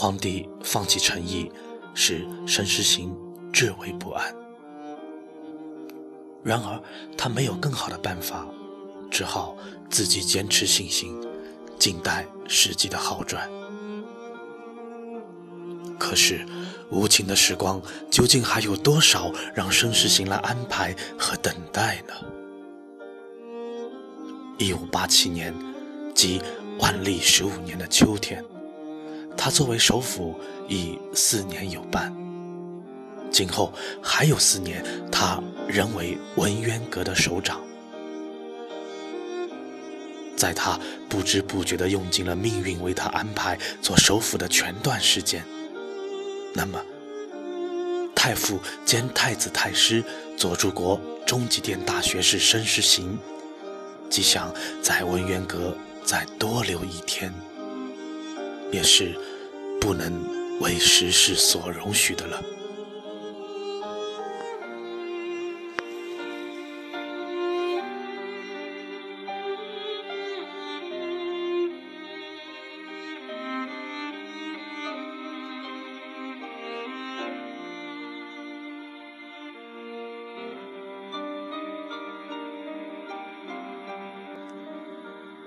皇帝放弃诚意，使申时行至为不安。然而他没有更好的办法，只好自己坚持信心，静待时机的好转。可是，无情的时光究竟还有多少让申时行来安排和等待呢？一五八七年，即万历十五年的秋天，他作为首辅已四年有半，今后还有四年，他仍为文渊阁的首长。在他不知不觉地用尽了命运为他安排做首辅的全段时间。那么，太傅兼太子太师左柱国中极殿大学士申时行，即想在文渊阁再多留一天，也是不能为时事所容许的了。